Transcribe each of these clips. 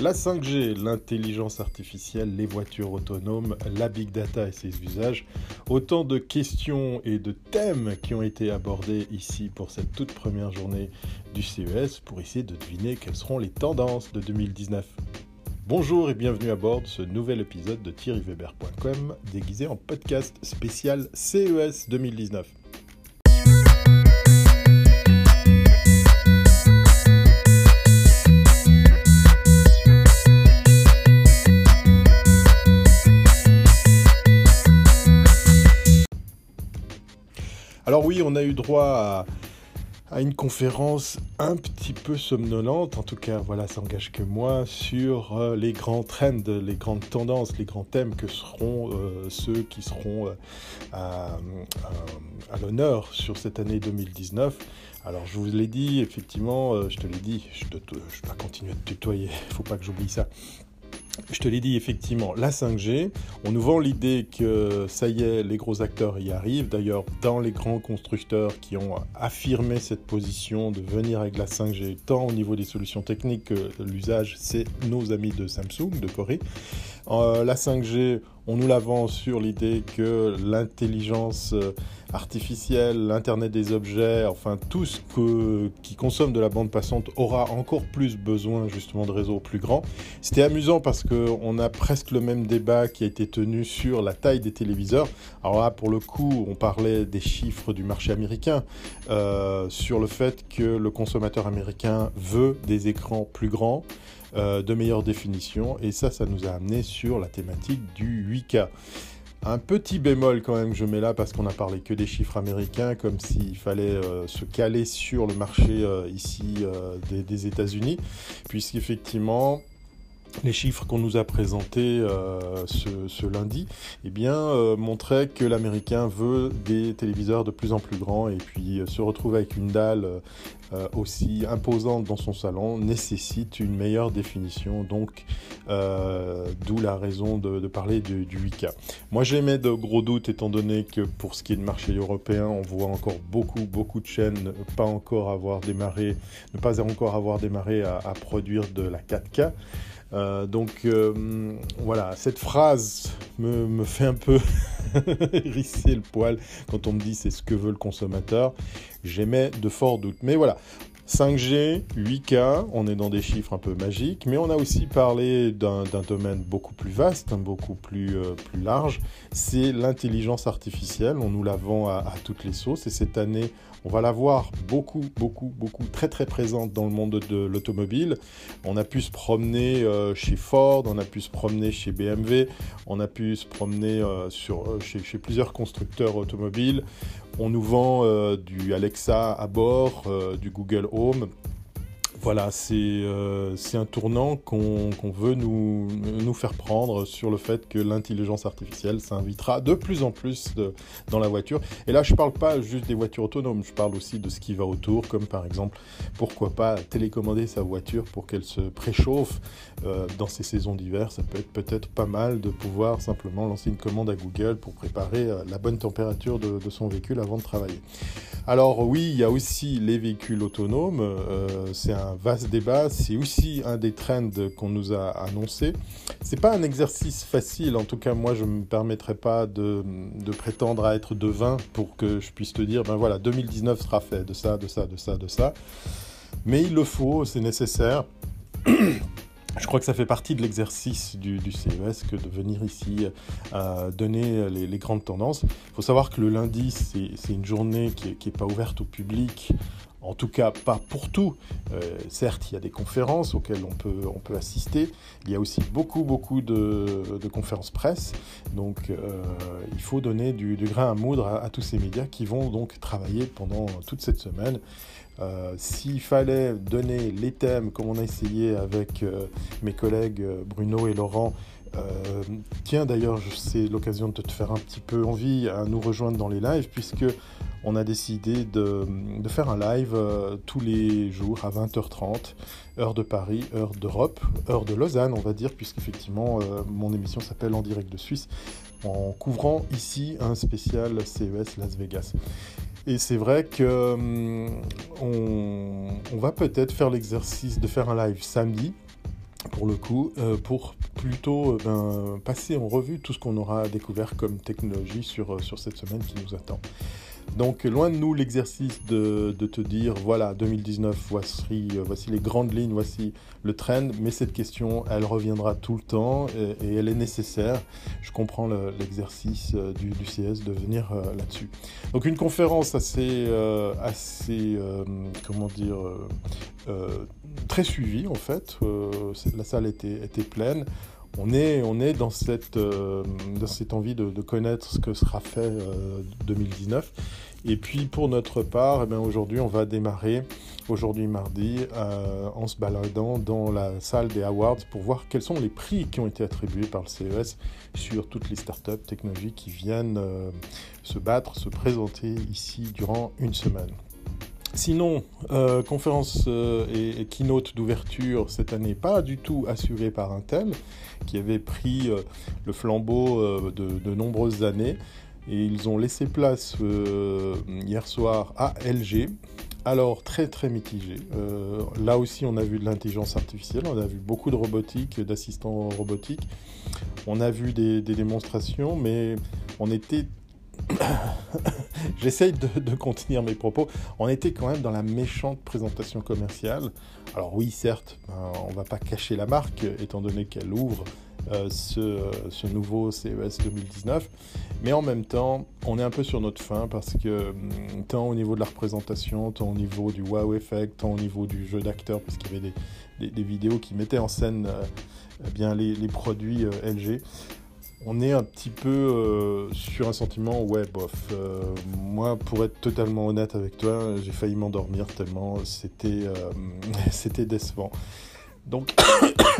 La 5G, l'intelligence artificielle, les voitures autonomes, la big data et ses usages, autant de questions et de thèmes qui ont été abordés ici pour cette toute première journée du CES pour essayer de deviner quelles seront les tendances de 2019. Bonjour et bienvenue à bord de ce nouvel épisode de thierryweber.com déguisé en podcast spécial CES 2019. Alors oui, on a eu droit à, une conférence un petit peu somnolente, en tout cas, voilà, ça engage que moi, sur euh, les grands trends, les grandes tendances, les grands thèmes que seront euh, ceux qui seront euh, à, l'honneur sur cette année 2019. Alors je vous l'ai dit, effectivement, je te l'ai dit, je, je dois continuer de tutoyer, il ne faut pas que j'oublie ça. Je te l'ai dit effectivement, la 5G, on nous vend l'idée que ça y est, les gros acteurs y arrivent. D'ailleurs, dans les grands constructeurs qui ont affirmé cette position de venir avec la 5G, tant au niveau des solutions techniques que l'usage, c'est nos amis de Samsung, de Corée. Euh, la 5G, on nous la vend sur l'idée que l'intelligence euh, artificielle, l'Internet des objets, enfin tout ce qui consomme de la bande passante aura encore plus besoin justement de réseaux plus grands. C'était amusant parce qu'on a presque le même débat qui a été tenu sur la taille des téléviseurs. Alors là, pour le coup, on parlait des chiffres du marché américain, euh, sur le fait que le consommateur américain veut des écrans plus grands. Euh, de meilleure définition. Et ça, ça nous a amené sur la thématique du 8K. Un petit bémol quand même que je mets là parce qu'on a parlé que des chiffres américains, comme s'il fallait euh, se caler sur le marché euh, ici des, des États-Unis, puisqu'effectivement les chiffres qu'on nous a présentés euh, ce, lundi eh bien, euh, montraient que l'Américain veut des téléviseurs de plus en plus grands et puis euh, se retrouver avec une dalle aussi imposante dans son salon nécessite une meilleure définition. Donc, d'où la raison de, parler du, du 8K. Moi, j'émets de gros doutes étant donné que pour ce qui est du marché européen, on voit encore beaucoup, beaucoup de chaînes ne pas encore avoir démarré, ne pas encore avoir démarré à, à produire de la 4K. Euh, donc euh, voilà, cette phrase me, fait un peu risser le poil quand on me dit c'est ce que veut le consommateur. J'émets de forts doutes. Mais voilà, 5G, 8K, on est dans des chiffres un peu magiques, mais on a aussi parlé d'un domaine beaucoup plus vaste, beaucoup plus, euh, plus large, c'est l'intelligence artificielle. On nous la vend à, toutes les sauces et cette année, on va la voir beaucoup, beaucoup, beaucoup, très très présente dans le monde de l'automobile. On a pu se promener euh, chez Ford, on a pu se promener chez BMW, on a pu se promener euh, sur, chez, chez plusieurs constructeurs automobiles. On nous vend euh, du Alexa à bord, euh, du Google Home. Voilà, c'est euh, un tournant qu'on veut nous, faire prendre sur le fait que l'intelligence artificielle s'invitera de plus en plus dans la voiture. Et là, je ne parle pas juste des voitures autonomes, je parle aussi de ce qui va autour, comme par exemple, pourquoi pas télécommander sa voiture pour qu'elle se préchauffe euh, dans ces saisons d'hiver. Ça peut être peut-être pas mal de pouvoir simplement lancer une commande à Google pour préparer euh, la bonne température de, son véhicule avant de travailler. Alors oui, il y a aussi les véhicules autonomes. C'est un vaste débat. C'est aussi un des trends qu'on nous a annoncé. C'est pas un exercice facile. En tout cas, moi, je me permettrai pas de, prétendre à être devin pour que je puisse te dire, ben voilà, 2019 sera fait de ça, de ça, de ça, de ça. Mais il le faut, c'est nécessaire. Je crois que ça fait partie de l'exercice du, CES que de venir ici euh, donner les, grandes tendances. Il faut savoir que le lundi, c'est une journée qui n'est pas ouverte au public en tout cas pas pour tout. Euh, certes, il y a des conférences auxquelles on peut, assister. Il y a aussi beaucoup, beaucoup de, conférences presse. Donc, euh, il faut donner du, grain à moudre à, tous ces médias qui vont donc travailler pendant toute cette semaine. Euh, s'il fallait donner les thèmes, comme on a essayé avec mes collègues Bruno et Laurent, tiens d'ailleurs, c'est l'occasion de te faire un petit peu envie à nous rejoindre dans les lives, puisque on a décidé de, faire un live euh, tous les jours à 20h30, heure de Paris, heure d'Europe, heure de Lausanne, on va dire, puisqu'effectivement, euh, mon émission s'appelle En direct de Suisse, en couvrant ici un spécial CES Las Vegas. Et c'est vrai que hum, on va peut-être faire l'exercice de faire un live samedi, pour le coup, pour plutôt ben, passer en revue tout ce qu'on aura découvert comme technologie sur, sur cette semaine qui nous attend. Donc loin de nous l'exercice de, te dire, voilà, 2019, voici, euh, voici les grandes lignes, voici le trend, mais cette question, elle reviendra tout le temps et, elle est nécessaire. Je comprends l'exercice euh, du, CS de venir euh, là-dessus. Donc une conférence assez, assez comment dire, très suivie en fait. la salle était, était pleine on est, on est dans, cette, euh, dans cette envie de, connaître ce que sera fait 2019. Euh, Et puis pour notre part, eh aujourd'hui on va démarrer, aujourd'hui mardi, euh, en se baladant dans la salle des awards pour voir quels sont les prix qui ont été attribués par le CES sur toutes les startups technologiques qui viennent se battre, se présenter ici durant une semaine. Sinon, euh, conférence euh, et, keynote d'ouverture cette année pas du tout assurée par Intel, qui avait pris euh, le flambeau de, nombreuses années. Et ils ont laissé place hier soir à LG. Alors très très mitigé. là aussi on a vu de l'intelligence artificielle, on a vu beaucoup de robotique, d'assistants robotiques. On a vu des démonstrations, mais on était J'essaye de, contenir mes propos. On était quand même dans la méchante présentation commerciale. Alors oui, certes, ben, on va pas cacher la marque, étant donné qu'elle ouvre euh, ce, nouveau CES 2019. Mais en même temps, on est un peu sur notre fin parce que hum, tant au niveau de la représentation, tant au niveau du wow effect, tant au niveau du jeu d'acteur, parce qu'il y avait des, vidéos qui mettaient en scène euh, bien les, produits euh, LG, on est un petit peu euh, sur un sentiment, ouais, bof. Euh, moi, pour être totalement honnête avec toi, j'ai failli m'endormir tellement c'était, euh, c'était décevant. Donc,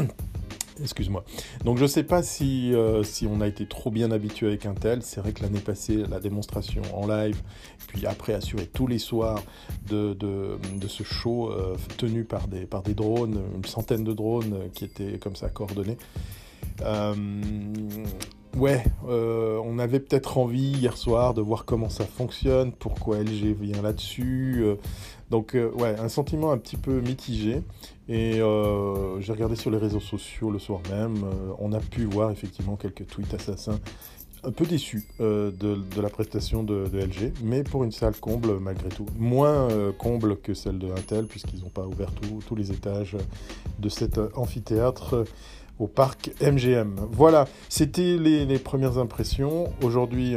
excuse-moi. Donc, je sais pas si, si on a été trop bien habitué avec Intel. C'est vrai que l'année passée, la démonstration en live, puis après assuré tous les soirs de, de, de ce show tenu par des, par des drones, une centaine de drones qui étaient comme ça coordonnés. Euh, ouais, euh, on avait peut-être envie hier soir de voir comment ça fonctionne, pourquoi LG vient là-dessus. Euh. donc ouais, un sentiment un petit peu mitigé. Et j'ai regardé sur les réseaux sociaux le soir même. on a pu voir effectivement quelques tweets assassins. Un peu déçus de, la prestation de, LG, mais pour une salle comble malgré tout. Moins comble que celle de Intel, puisqu'ils n'ont pas ouvert tous les étages de cet amphithéâtre au parc MGM. Voilà, c'était les, premières impressions. Aujourd'hui,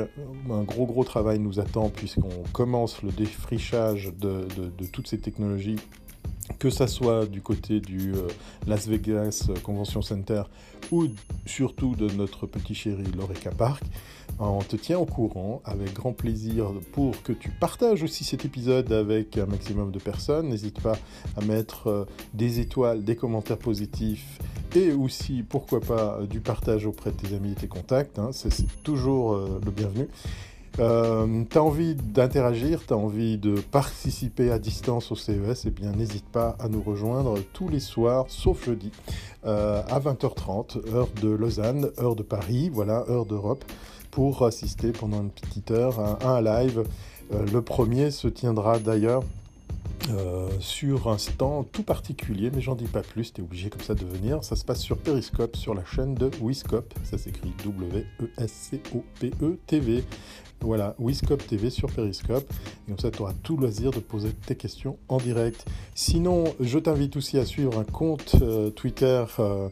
un gros gros travail nous attend puisqu'on commence le défrichage de, toutes ces technologies que ça soit du côté du euh, Las Vegas Convention Center ou surtout de notre petit chéri Lorica Park. On te tient au courant avec grand plaisir pour que tu partages aussi cet épisode avec un maximum de personnes. N'hésite pas à mettre euh, des étoiles, des commentaires positifs et aussi, pourquoi pas, du partage auprès de tes amis et tes contacts. Hein. c'est toujours euh, le bienvenu. Euh, tu as envie d'interagir, tu as envie de participer à distance au CES, eh bien n'hésite pas à nous rejoindre tous les soirs, sauf jeudi, euh, à 20h30, heure de Lausanne, heure de Paris, voilà, heure d'Europe, pour assister pendant une petite heure à un live. le premier se tiendra d'ailleurs euh, sur un stand tout particulier, mais j'en dis pas plus, t'es obligé comme ça de venir. Ça se passe sur Periscope, sur la chaîne de Wiscope. Ça s'écrit W-E-S-C-O-P-E TV. Voilà, Wiscope TV sur Periscope. Et comme ça, tu tout loisir de poser tes questions en direct. Sinon, je t'invite aussi à suivre un compte euh, Twitter. Euh,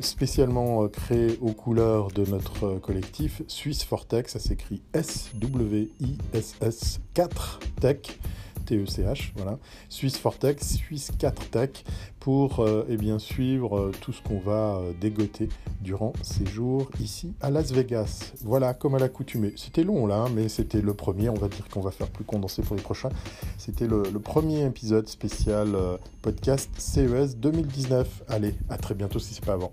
spécialement créé aux couleurs de notre collectif Suisse Fortech, ça s'écrit S-W-I-S-S 4 Tech. TECH, voilà, Suisse Fortech, Suisse 4 Tech, pour euh, eh bien, suivre euh, tout ce qu'on va euh, dégoter durant ces jours ici à Las Vegas. Voilà, comme à l'accoutumée. C'était long là, hein, mais c'était le premier, on va dire qu'on va faire plus condensé pour les prochains. C'était le, premier épisode spécial podcast CES 2019. Allez, à très bientôt si c'est pas avant.